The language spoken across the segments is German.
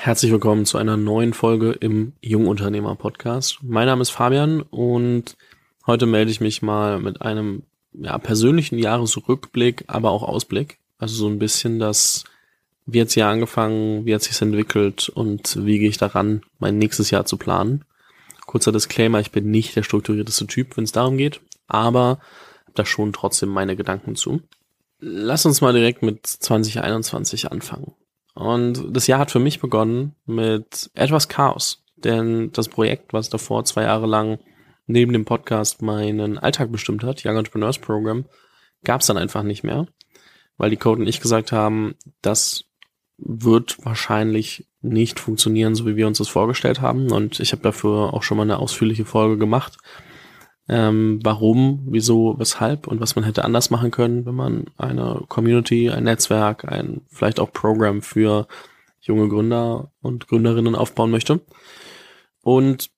Herzlich willkommen zu einer neuen Folge im Jungunternehmer Podcast. Mein Name ist Fabian und heute melde ich mich mal mit einem ja, persönlichen Jahresrückblick, aber auch Ausblick. Also so ein bisschen das, wie hat's Jahr angefangen, wie hat sich's entwickelt und wie gehe ich daran, mein nächstes Jahr zu planen. Kurzer Disclaimer, ich bin nicht der strukturierteste Typ, wenn es darum geht, aber habe da schon trotzdem meine Gedanken zu. Lass uns mal direkt mit 2021 anfangen. Und das Jahr hat für mich begonnen mit etwas Chaos. Denn das Projekt, was davor zwei Jahre lang neben dem Podcast meinen Alltag bestimmt hat, Young Entrepreneurs Program, gab es dann einfach nicht mehr. Weil die Code und ich gesagt haben, das wird wahrscheinlich nicht funktionieren, so wie wir uns das vorgestellt haben. Und ich habe dafür auch schon mal eine ausführliche Folge gemacht ähm, warum, wieso, weshalb und was man hätte anders machen können, wenn man eine Community, ein Netzwerk, ein vielleicht auch Programm für junge Gründer und Gründerinnen aufbauen möchte. Und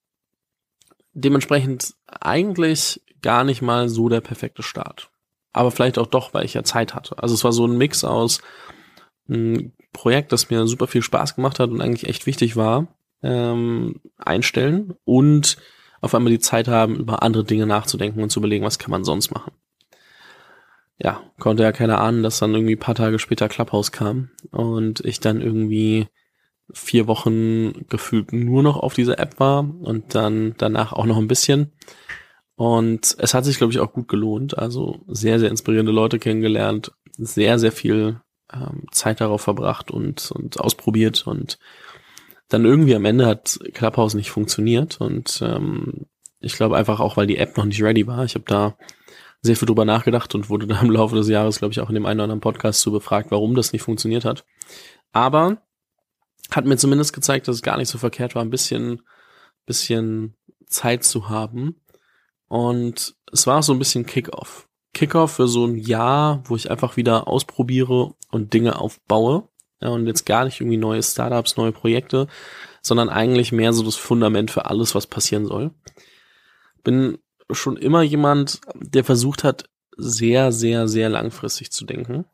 dementsprechend eigentlich gar nicht mal so der perfekte Start. Aber vielleicht auch doch, weil ich ja Zeit hatte. Also es war so ein Mix aus ein Projekt, das mir super viel Spaß gemacht hat und eigentlich echt wichtig war, ähm, einstellen und auf einmal die Zeit haben, über andere Dinge nachzudenken und zu überlegen, was kann man sonst machen. Ja, konnte ja keiner ahnen, dass dann irgendwie paar Tage später Clubhouse kam und ich dann irgendwie vier Wochen gefühlt nur noch auf dieser App war und dann danach auch noch ein bisschen. Und es hat sich, glaube ich, auch gut gelohnt. Also sehr, sehr inspirierende Leute kennengelernt, sehr, sehr viel ähm, Zeit darauf verbracht und, und ausprobiert und dann irgendwie am Ende hat Clubhouse nicht funktioniert und ähm, ich glaube einfach auch, weil die App noch nicht ready war. Ich habe da sehr viel drüber nachgedacht und wurde da im Laufe des Jahres, glaube ich, auch in dem einen oder anderen Podcast zu befragt, warum das nicht funktioniert hat. Aber hat mir zumindest gezeigt, dass es gar nicht so verkehrt war, ein bisschen, bisschen Zeit zu haben. Und es war so ein bisschen Kickoff. Kickoff für so ein Jahr, wo ich einfach wieder ausprobiere und Dinge aufbaue ja, und jetzt gar nicht irgendwie neue Startups, neue Projekte, sondern eigentlich mehr so das Fundament für alles, was passieren soll. Bin schon immer jemand, der versucht hat, sehr, sehr, sehr langfristig zu denken,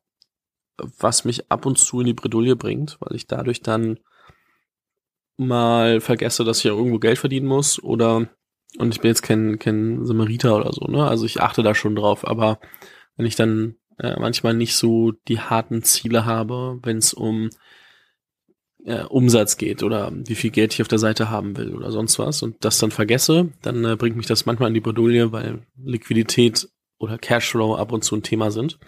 was mich ab und zu in die Bredouille bringt, weil ich dadurch dann mal vergesse, dass ich ja irgendwo Geld verdienen muss oder und ich bin jetzt kein, kein Samariter oder so, ne? Also ich achte da schon drauf, aber wenn ich dann äh, manchmal nicht so die harten Ziele habe, wenn es um äh, Umsatz geht oder wie viel Geld ich auf der Seite haben will oder sonst was und das dann vergesse, dann äh, bringt mich das manchmal in die Bredouille, weil Liquidität oder Cashflow ab und zu ein Thema sind.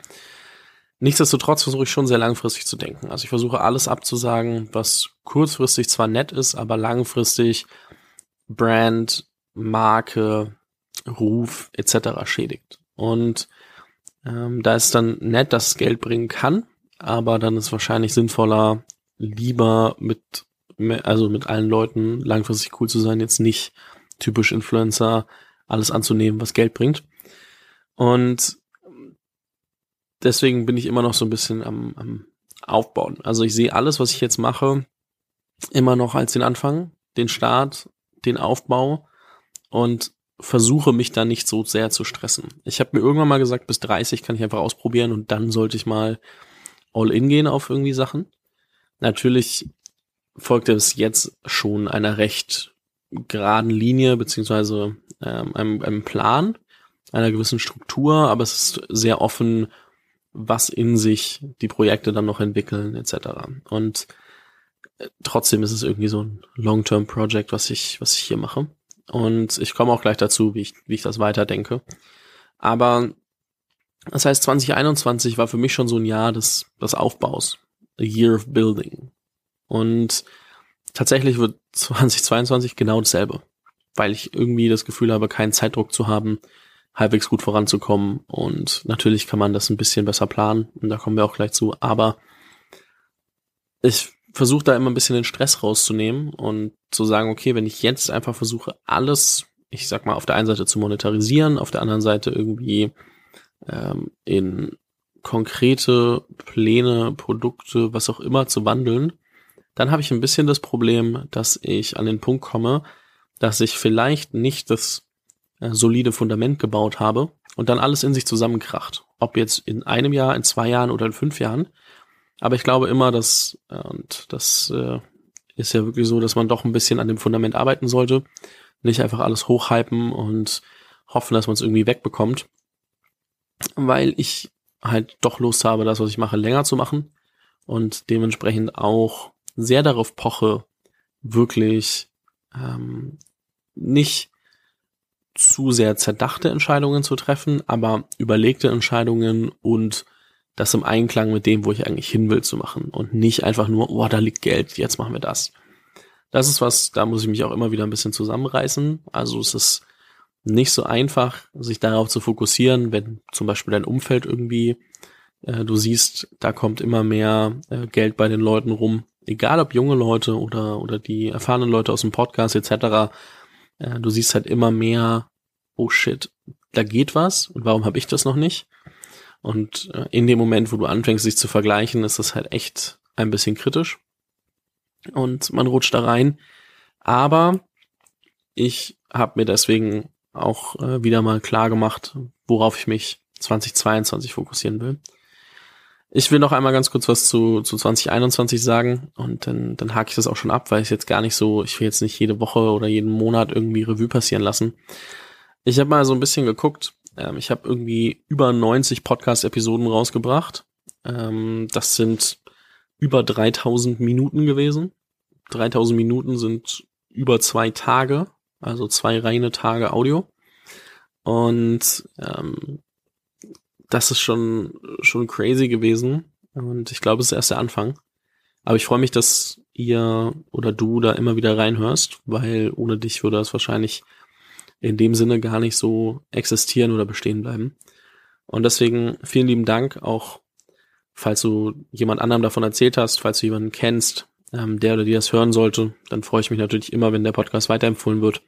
Nichtsdestotrotz versuche ich schon sehr langfristig zu denken. Also ich versuche alles abzusagen, was kurzfristig zwar nett ist, aber langfristig Brand, Marke, Ruf etc. schädigt. Und ähm, da ist dann nett, dass es Geld bringen kann, aber dann ist wahrscheinlich sinnvoller, lieber mit, also mit allen Leuten langfristig cool zu sein, jetzt nicht typisch Influencer alles anzunehmen, was Geld bringt. Und deswegen bin ich immer noch so ein bisschen am, am Aufbauen. Also ich sehe alles, was ich jetzt mache, immer noch als den Anfang, den Start, den Aufbau und versuche mich da nicht so sehr zu stressen. Ich habe mir irgendwann mal gesagt, bis 30 kann ich einfach ausprobieren und dann sollte ich mal all in gehen auf irgendwie Sachen. Natürlich folgt es jetzt schon einer recht geraden Linie, beziehungsweise ähm, einem, einem Plan, einer gewissen Struktur, aber es ist sehr offen, was in sich die Projekte dann noch entwickeln, etc. Und äh, trotzdem ist es irgendwie so ein Long-Term-Project, was ich, was ich hier mache. Und ich komme auch gleich dazu, wie ich, wie ich das weiterdenke. Aber das heißt, 2021 war für mich schon so ein Jahr des, des Aufbaus. A year of building. Und tatsächlich wird 2022 genau dasselbe. Weil ich irgendwie das Gefühl habe, keinen Zeitdruck zu haben, halbwegs gut voranzukommen. Und natürlich kann man das ein bisschen besser planen. Und da kommen wir auch gleich zu. Aber ich versuche da immer ein bisschen den Stress rauszunehmen und zu sagen, okay, wenn ich jetzt einfach versuche, alles, ich sag mal, auf der einen Seite zu monetarisieren, auf der anderen Seite irgendwie ähm, in konkrete Pläne, Produkte, was auch immer zu wandeln, dann habe ich ein bisschen das Problem, dass ich an den Punkt komme, dass ich vielleicht nicht das äh, solide Fundament gebaut habe und dann alles in sich zusammenkracht. Ob jetzt in einem Jahr, in zwei Jahren oder in fünf Jahren. Aber ich glaube immer, dass, äh, und das äh, ist ja wirklich so, dass man doch ein bisschen an dem Fundament arbeiten sollte. Nicht einfach alles hochhypen und hoffen, dass man es irgendwie wegbekommt. Weil ich halt doch Lust habe, das, was ich mache, länger zu machen. Und dementsprechend auch sehr darauf poche, wirklich ähm, nicht zu sehr zerdachte Entscheidungen zu treffen, aber überlegte Entscheidungen und das im Einklang mit dem, wo ich eigentlich hin will, zu machen und nicht einfach nur, oh, da liegt Geld, jetzt machen wir das. Das ist was, da muss ich mich auch immer wieder ein bisschen zusammenreißen. Also es ist nicht so einfach, sich darauf zu fokussieren, wenn zum Beispiel dein Umfeld irgendwie, äh, du siehst, da kommt immer mehr äh, Geld bei den Leuten rum, egal ob junge Leute oder, oder die erfahrenen Leute aus dem Podcast etc., äh, du siehst halt immer mehr, oh shit, da geht was und warum habe ich das noch nicht? Und äh, in dem Moment, wo du anfängst, sich zu vergleichen, ist das halt echt ein bisschen kritisch. Und man rutscht da rein. Aber ich habe mir deswegen auch äh, wieder mal klar gemacht, worauf ich mich 2022 fokussieren will. Ich will noch einmal ganz kurz was zu, zu 2021 sagen und dann, dann hake ich das auch schon ab, weil ich jetzt gar nicht so, ich will jetzt nicht jede Woche oder jeden Monat irgendwie Revue passieren lassen. Ich habe mal so ein bisschen geguckt. Ähm, ich habe irgendwie über 90 Podcast-Episoden rausgebracht. Ähm, das sind über 3000 Minuten gewesen. 3000 Minuten sind über zwei Tage, also zwei reine Tage Audio. Und ähm, das ist schon, schon crazy gewesen. Und ich glaube, es ist erst der Anfang. Aber ich freue mich, dass ihr oder du da immer wieder reinhörst, weil ohne dich würde das wahrscheinlich in dem Sinne gar nicht so existieren oder bestehen bleiben. Und deswegen vielen lieben Dank auch, falls du jemand anderem davon erzählt hast, falls du jemanden kennst, ähm, der oder die das hören sollte, dann freue ich mich natürlich immer, wenn der Podcast weiterempfohlen wird.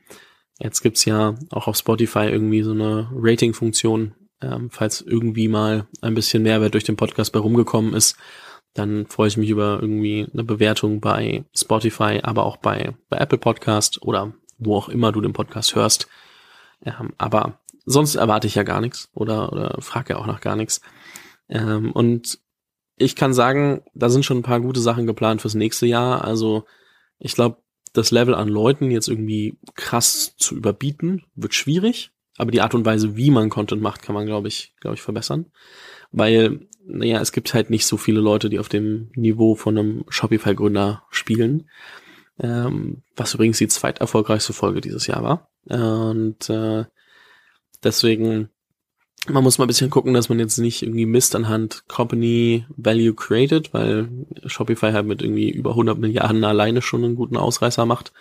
Jetzt gibt's ja auch auf Spotify irgendwie so eine Rating-Funktion, ähm, falls irgendwie mal ein bisschen Mehrwert durch den Podcast bei rumgekommen ist, dann freue ich mich über irgendwie eine Bewertung bei Spotify, aber auch bei, bei Apple Podcast oder wo auch immer du den Podcast hörst. Ähm, aber sonst erwarte ich ja gar nichts oder, oder frage ja auch nach gar nichts. Ähm, und ich kann sagen, da sind schon ein paar gute Sachen geplant fürs nächste Jahr. Also ich glaube, das Level an Leuten jetzt irgendwie krass zu überbieten, wird schwierig. Aber die Art und Weise, wie man Content macht, kann man, glaube ich, glaube ich, verbessern. Weil, naja, es gibt halt nicht so viele Leute, die auf dem Niveau von einem Shopify-Gründer spielen. Ähm, was übrigens die zweiterfolgreichste Folge dieses Jahr war. Und äh, deswegen, man muss mal ein bisschen gucken, dass man jetzt nicht irgendwie misst anhand Company Value Created, weil Shopify halt mit irgendwie über 100 Milliarden alleine schon einen guten Ausreißer macht.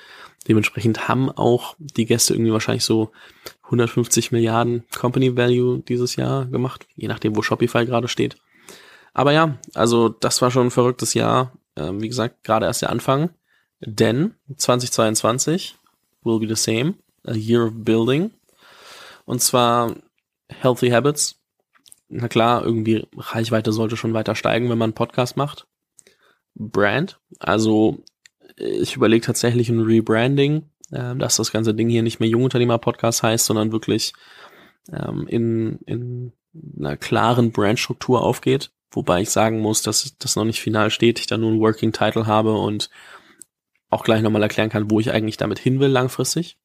Dementsprechend haben auch die Gäste irgendwie wahrscheinlich so 150 Milliarden Company Value dieses Jahr gemacht, je nachdem, wo Shopify gerade steht. Aber ja, also das war schon ein verrücktes Jahr. Ähm, wie gesagt, gerade erst der Anfang. Denn 2022 will be the same. A year of building. Und zwar Healthy Habits. Na klar, irgendwie Reichweite sollte schon weiter steigen, wenn man einen Podcast macht. Brand. Also ich überlege tatsächlich ein Rebranding, äh, dass das ganze Ding hier nicht mehr Jungunternehmer-Podcast heißt, sondern wirklich ähm, in, in einer klaren Brandstruktur aufgeht. Wobei ich sagen muss, dass das noch nicht final steht, ich da nur einen Working Title habe und auch gleich nochmal erklären kann, wo ich eigentlich damit hin will langfristig.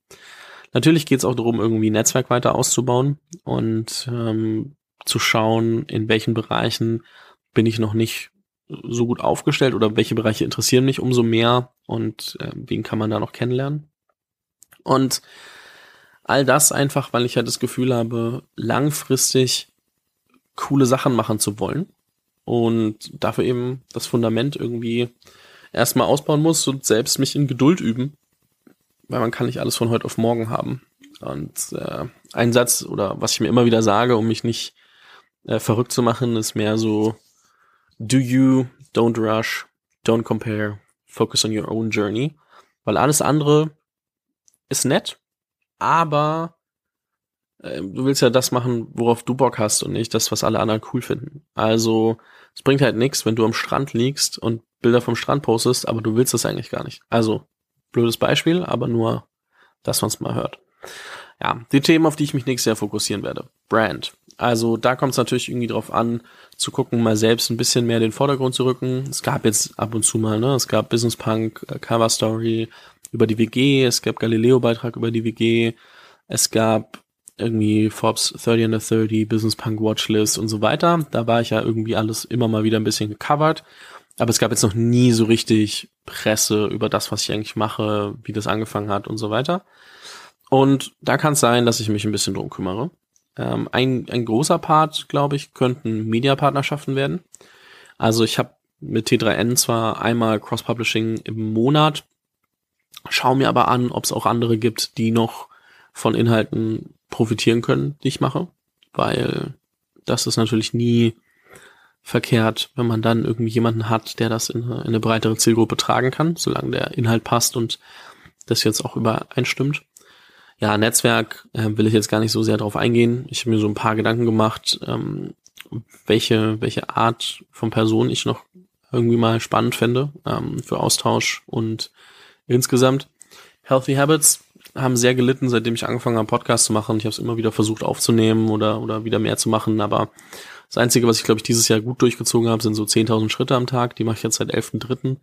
Natürlich geht es auch darum, irgendwie Netzwerk weiter auszubauen und ähm, zu schauen, in welchen Bereichen bin ich noch nicht so gut aufgestellt oder welche Bereiche interessieren mich umso mehr und äh, wen kann man da noch kennenlernen. Und all das einfach, weil ich halt das Gefühl habe, langfristig coole Sachen machen zu wollen und dafür eben das Fundament irgendwie erstmal ausbauen muss und selbst mich in Geduld üben, weil man kann nicht alles von heute auf morgen haben. Und äh, ein Satz oder was ich mir immer wieder sage, um mich nicht äh, verrückt zu machen, ist mehr so, do you, don't rush, don't compare, focus on your own journey. Weil alles andere ist nett, aber äh, du willst ja das machen, worauf du Bock hast und nicht das, was alle anderen cool finden. Also es bringt halt nichts, wenn du am Strand liegst und Bilder vom Strand postest, aber du willst das eigentlich gar nicht. Also, blödes Beispiel, aber nur, dass man es mal hört. Ja, die Themen, auf die ich mich nächstes Jahr fokussieren werde. Brand. Also da kommt es natürlich irgendwie drauf an, zu gucken, mal selbst ein bisschen mehr den Vordergrund zu rücken. Es gab jetzt ab und zu mal, ne, es gab Business Punk, äh, Cover Story über die WG, es gab Galileo-Beitrag über die WG, es gab irgendwie Forbes 30 under 30, Business Punk Watchlist und so weiter. Da war ich ja irgendwie alles immer mal wieder ein bisschen gecovert. Aber es gab jetzt noch nie so richtig Presse über das, was ich eigentlich mache, wie das angefangen hat und so weiter. Und da kann es sein, dass ich mich ein bisschen drum kümmere. Ähm, ein, ein großer Part, glaube ich, könnten Mediapartnerschaften werden. Also ich habe mit T3N zwar einmal Cross-Publishing im Monat, schaue mir aber an, ob es auch andere gibt, die noch von Inhalten profitieren können, die ich mache, weil das ist natürlich nie verkehrt, wenn man dann irgendwie jemanden hat, der das in eine, in eine breitere Zielgruppe tragen kann, solange der Inhalt passt und das jetzt auch übereinstimmt. Ja, Netzwerk äh, will ich jetzt gar nicht so sehr drauf eingehen. Ich habe mir so ein paar Gedanken gemacht, ähm, welche, welche Art von Person ich noch irgendwie mal spannend fände ähm, für Austausch und insgesamt. Healthy Habits haben sehr gelitten, seitdem ich angefangen habe, Podcast zu machen. Ich habe es immer wieder versucht aufzunehmen oder, oder wieder mehr zu machen, aber das Einzige, was ich, glaube ich, dieses Jahr gut durchgezogen habe, sind so 10.000 Schritte am Tag. Die mache ich jetzt seit 11.3.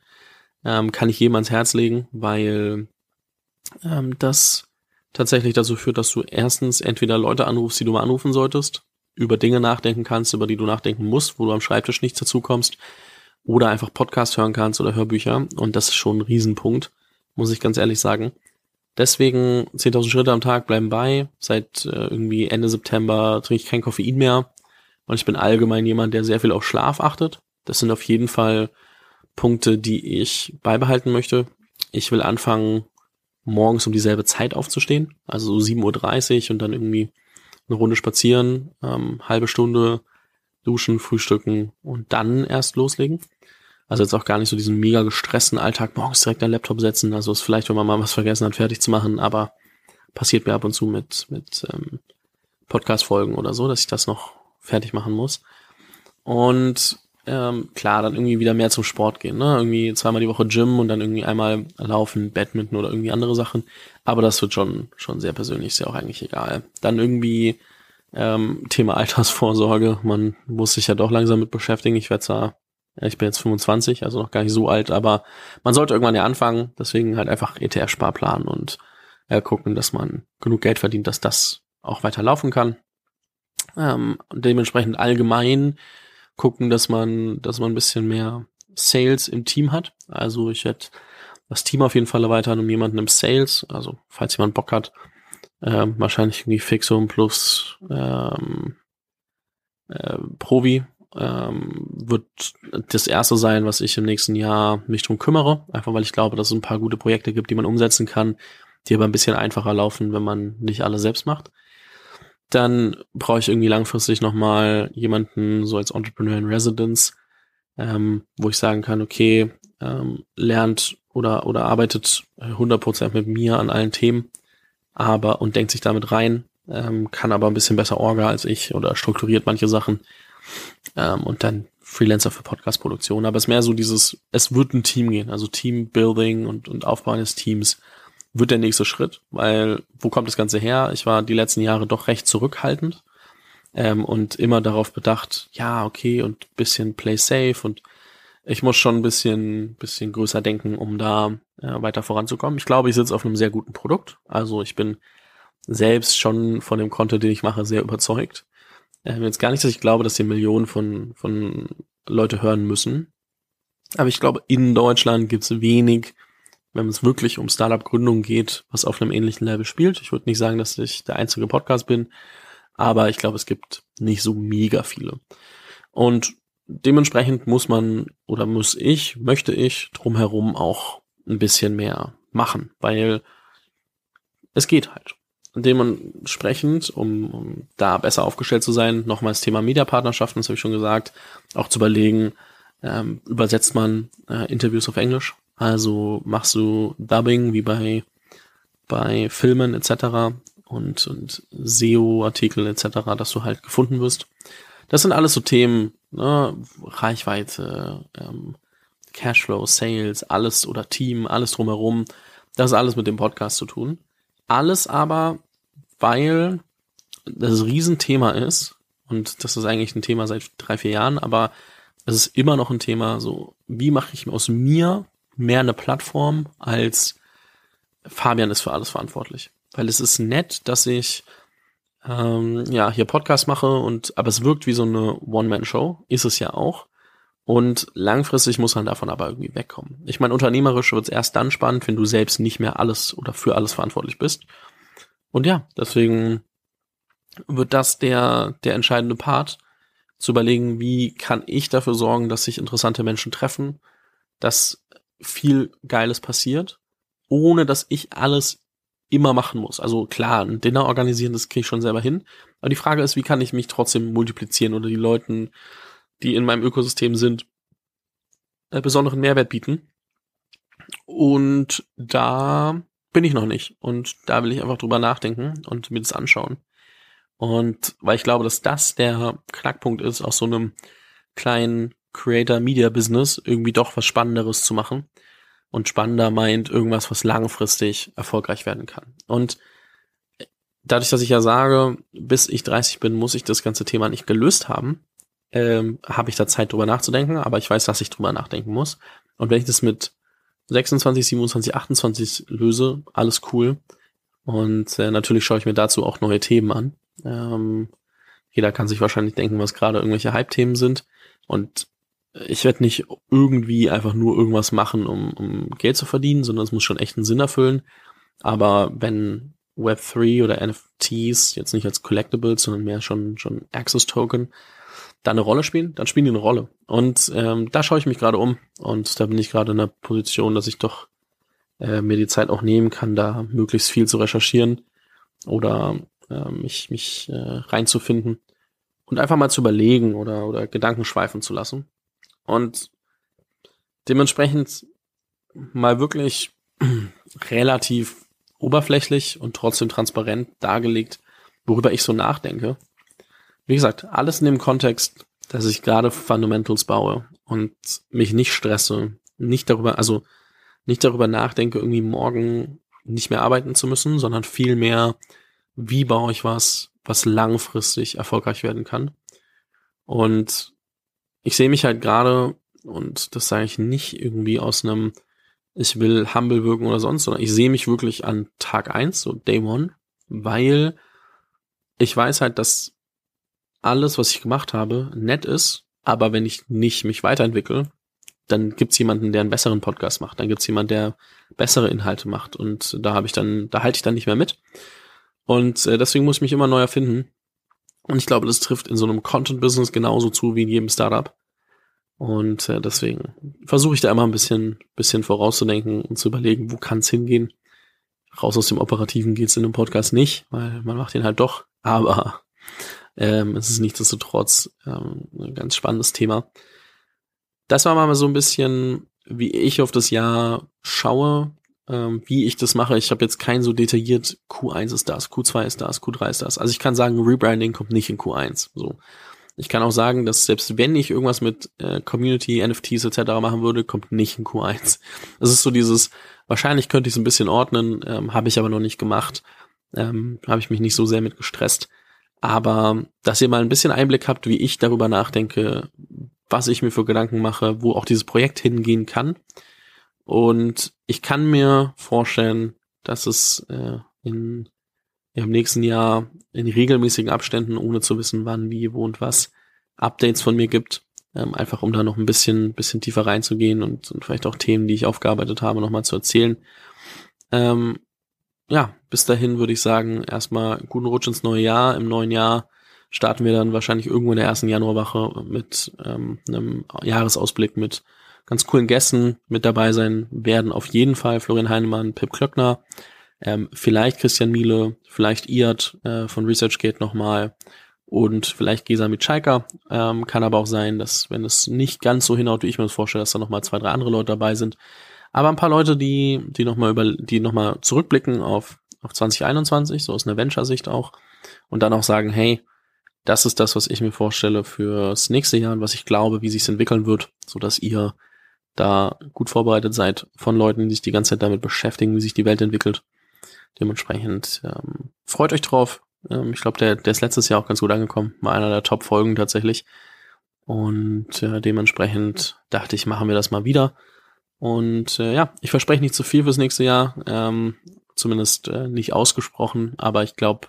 Ähm, kann ich jedem ans Herz legen, weil ähm, das tatsächlich dazu führt, dass du erstens entweder Leute anrufst, die du mal anrufen solltest, über Dinge nachdenken kannst, über die du nachdenken musst, wo du am Schreibtisch nicht dazu kommst, oder einfach Podcast hören kannst oder Hörbücher. Und das ist schon ein Riesenpunkt, muss ich ganz ehrlich sagen. Deswegen 10.000 Schritte am Tag bleiben bei. Seit äh, irgendwie Ende September trinke ich kein Koffein mehr. Und ich bin allgemein jemand, der sehr viel auf Schlaf achtet. Das sind auf jeden Fall Punkte, die ich beibehalten möchte. Ich will anfangen, morgens um dieselbe Zeit aufzustehen. Also so 7.30 Uhr und dann irgendwie eine Runde spazieren, ähm, halbe Stunde duschen, frühstücken und dann erst loslegen. Also jetzt auch gar nicht so diesen mega gestressten Alltag, morgens direkt den Laptop setzen. Also ist vielleicht, wenn man mal was vergessen hat, fertig zu machen, aber passiert mir ab und zu mit, mit ähm, Podcast-Folgen oder so, dass ich das noch fertig machen muss. Und ähm, klar, dann irgendwie wieder mehr zum Sport gehen, ne? Irgendwie zweimal die Woche Gym und dann irgendwie einmal laufen, Badminton oder irgendwie andere Sachen. Aber das wird schon, schon sehr persönlich, ist ja auch eigentlich egal. Dann irgendwie ähm, Thema Altersvorsorge. Man muss sich ja doch langsam mit beschäftigen. Ich werde zwar, ja, ich bin jetzt 25, also noch gar nicht so alt, aber man sollte irgendwann ja anfangen. Deswegen halt einfach ETF-Sparplan und äh, gucken, dass man genug Geld verdient, dass das auch weiter laufen kann. Ähm, dementsprechend allgemein gucken, dass man, dass man ein bisschen mehr Sales im Team hat. Also ich werde das Team auf jeden Fall erweitern um jemanden im Sales. Also falls jemand Bock hat, ähm, wahrscheinlich irgendwie Fixum plus ähm, äh, Provi ähm, wird das erste sein, was ich im nächsten Jahr mich drum kümmere. Einfach weil ich glaube, dass es ein paar gute Projekte gibt, die man umsetzen kann, die aber ein bisschen einfacher laufen, wenn man nicht alle selbst macht dann brauche ich irgendwie langfristig nochmal jemanden so als Entrepreneur in Residence, ähm, wo ich sagen kann, okay, ähm, lernt oder, oder arbeitet 100% mit mir an allen Themen, aber und denkt sich damit rein, ähm, kann aber ein bisschen besser Orga als ich oder strukturiert manche Sachen ähm, und dann Freelancer für Podcast-Produktion. Aber es ist mehr so dieses, es wird ein Team gehen, also Teambuilding und, und Aufbau eines Teams wird der nächste Schritt, weil wo kommt das Ganze her? Ich war die letzten Jahre doch recht zurückhaltend ähm, und immer darauf bedacht, ja, okay, und bisschen play safe und ich muss schon ein bisschen, bisschen größer denken, um da äh, weiter voranzukommen. Ich glaube, ich sitze auf einem sehr guten Produkt. Also ich bin selbst schon von dem Content, den ich mache, sehr überzeugt. Ähm, jetzt gar nicht, dass ich glaube, dass die Millionen von, von Leute hören müssen. Aber ich glaube, in Deutschland gibt es wenig wenn es wirklich um Startup-Gründung geht, was auf einem ähnlichen Level spielt. Ich würde nicht sagen, dass ich der einzige Podcast bin, aber ich glaube, es gibt nicht so mega viele. Und dementsprechend muss man oder muss ich, möchte ich drumherum auch ein bisschen mehr machen, weil es geht halt. Dementsprechend, um, um da besser aufgestellt zu sein, nochmals Thema Mediapartnerschaften, das habe ich schon gesagt, auch zu überlegen, ähm, übersetzt man äh, Interviews auf Englisch also machst du Dubbing wie bei, bei Filmen etc. und, und SEO-Artikel etc., dass du halt gefunden wirst. Das sind alles so Themen, ne? Reichweite, ähm, Cashflow, Sales, alles oder Team, alles drumherum. Das ist alles mit dem Podcast zu tun. Alles aber, weil das Riesenthema ist, Und das ist eigentlich ein Thema seit drei, vier Jahren, aber es ist immer noch ein Thema, so, wie mache ich aus mir mehr eine Plattform als Fabian ist für alles verantwortlich. Weil es ist nett, dass ich ähm, ja hier Podcast mache und aber es wirkt wie so eine One-Man-Show, ist es ja auch. Und langfristig muss man davon aber irgendwie wegkommen. Ich meine, unternehmerisch wird es erst dann spannend, wenn du selbst nicht mehr alles oder für alles verantwortlich bist. Und ja, deswegen wird das der, der entscheidende Part, zu überlegen, wie kann ich dafür sorgen, dass sich interessante Menschen treffen, dass viel Geiles passiert, ohne dass ich alles immer machen muss. Also klar, ein Dinner organisieren, das kriege ich schon selber hin. Aber die Frage ist, wie kann ich mich trotzdem multiplizieren oder die Leuten die in meinem Ökosystem sind, äh, besonderen Mehrwert bieten. Und da bin ich noch nicht. Und da will ich einfach drüber nachdenken und mir das anschauen. Und weil ich glaube, dass das der Knackpunkt ist, aus so einem kleinen Creator Media Business irgendwie doch was Spannenderes zu machen. Und spannender meint irgendwas, was langfristig erfolgreich werden kann. Und dadurch, dass ich ja sage, bis ich 30 bin, muss ich das ganze Thema nicht gelöst haben, ähm, habe ich da Zeit drüber nachzudenken, aber ich weiß, dass ich drüber nachdenken muss. Und wenn ich das mit 26, 27, 28 löse, alles cool. Und äh, natürlich schaue ich mir dazu auch neue Themen an. Ähm, jeder kann sich wahrscheinlich denken, was gerade irgendwelche Hype-Themen sind. Und ich werde nicht irgendwie einfach nur irgendwas machen, um, um Geld zu verdienen, sondern es muss schon echt einen Sinn erfüllen. Aber wenn Web3 oder NFTs jetzt nicht als Collectibles, sondern mehr schon, schon Access Token da eine Rolle spielen, dann spielen die eine Rolle. Und ähm, da schaue ich mich gerade um und da bin ich gerade in der Position, dass ich doch äh, mir die Zeit auch nehmen kann, da möglichst viel zu recherchieren oder äh, mich, mich äh, reinzufinden und einfach mal zu überlegen oder, oder Gedanken schweifen zu lassen. Und dementsprechend mal wirklich relativ oberflächlich und trotzdem transparent dargelegt, worüber ich so nachdenke wie gesagt, alles in dem Kontext, dass ich gerade Fundamentals baue und mich nicht stresse, nicht darüber, also nicht darüber nachdenke, irgendwie morgen nicht mehr arbeiten zu müssen, sondern vielmehr, wie baue ich was, was langfristig erfolgreich werden kann. Und ich sehe mich halt gerade, und das sage ich nicht irgendwie aus einem, ich will humble wirken oder sonst, sondern ich sehe mich wirklich an Tag eins, so Day One, weil ich weiß halt, dass alles, was ich gemacht habe, nett ist, aber wenn ich nicht mich weiterentwickle, dann gibt's jemanden, der einen besseren Podcast macht, dann gibt's jemanden, der bessere Inhalte macht und da habe ich dann, da halte ich dann nicht mehr mit. Und äh, deswegen muss ich mich immer neu erfinden. Und ich glaube, das trifft in so einem Content-Business genauso zu wie in jedem Startup. Und äh, deswegen versuche ich da immer ein bisschen, bisschen vorauszudenken und zu überlegen, wo kann's hingehen. Raus aus dem Operativen geht's in einem Podcast nicht, weil man macht den halt doch. Aber ähm, es ist nichtsdestotrotz ähm, ein ganz spannendes Thema. Das war mal so ein bisschen, wie ich auf das Jahr schaue, ähm, wie ich das mache. Ich habe jetzt kein so detailliert Q1 ist das, Q2 ist das, Q3 ist das. Also ich kann sagen, Rebranding kommt nicht in Q1. So. Ich kann auch sagen, dass selbst wenn ich irgendwas mit äh, Community, NFTs etc. machen würde, kommt nicht in Q1. Es ist so dieses, wahrscheinlich könnte ich es ein bisschen ordnen, ähm, habe ich aber noch nicht gemacht. Ähm, habe ich mich nicht so sehr mit gestresst. Aber dass ihr mal ein bisschen Einblick habt, wie ich darüber nachdenke, was ich mir für Gedanken mache, wo auch dieses Projekt hingehen kann. Und ich kann mir vorstellen, dass es äh, in, im nächsten Jahr in regelmäßigen Abständen, ohne zu wissen, wann, wie, wo und was, Updates von mir gibt. Ähm, einfach um da noch ein bisschen, bisschen tiefer reinzugehen und, und vielleicht auch Themen, die ich aufgearbeitet habe, nochmal zu erzählen. Ähm, ja, bis dahin würde ich sagen, erstmal guten Rutsch ins neue Jahr. Im neuen Jahr starten wir dann wahrscheinlich irgendwo in der ersten Januarwoche mit ähm, einem Jahresausblick mit ganz coolen Gästen mit dabei sein werden. Auf jeden Fall Florian Heinemann, Pip Klöckner, ähm, vielleicht Christian Miele, vielleicht Iad äh, von ResearchGate nochmal und vielleicht Gesa Mitschaiker. Ähm, kann aber auch sein, dass wenn es nicht ganz so hinhaut, wie ich mir das vorstelle, dass da nochmal zwei, drei andere Leute dabei sind. Aber ein paar Leute, die, die nochmal über, die nochmal zurückblicken auf, auf 2021, so aus einer Venture-Sicht auch, und dann auch sagen, hey, das ist das, was ich mir vorstelle fürs nächste Jahr und was ich glaube, wie sich entwickeln wird, so dass ihr da gut vorbereitet seid von Leuten, die sich die ganze Zeit damit beschäftigen, wie sich die Welt entwickelt. Dementsprechend ähm, freut euch drauf, Ähm, ich glaube, der, der ist letztes Jahr auch ganz gut angekommen. War einer der Top-Folgen tatsächlich. Und äh, dementsprechend dachte ich, machen wir das mal wieder. Und äh, ja, ich verspreche nicht zu viel fürs nächste Jahr. Ähm, zumindest äh, nicht ausgesprochen, aber ich glaube,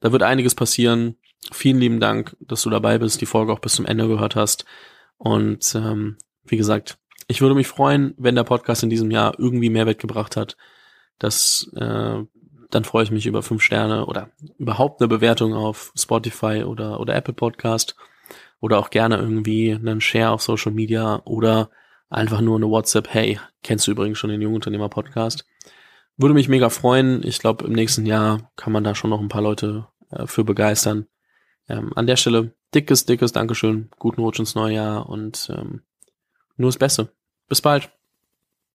da wird einiges passieren. Vielen lieben Dank, dass du dabei bist, die Folge auch bis zum Ende gehört hast. Und ähm, wie gesagt, ich würde mich freuen, wenn der Podcast in diesem Jahr irgendwie Mehrwert gebracht hat. Das, äh, dann freue ich mich über fünf Sterne oder überhaupt eine Bewertung auf Spotify oder, oder Apple Podcast oder auch gerne irgendwie einen Share auf Social Media oder einfach nur eine WhatsApp. Hey, kennst du übrigens schon den Jungunternehmer Podcast? Würde mich mega freuen. Ich glaube, im nächsten Jahr kann man da schon noch ein paar Leute äh, für begeistern. Ähm, an der Stelle dickes, dickes Dankeschön, guten Rutsch ins neue Jahr und ähm, nur das Beste. Bis bald.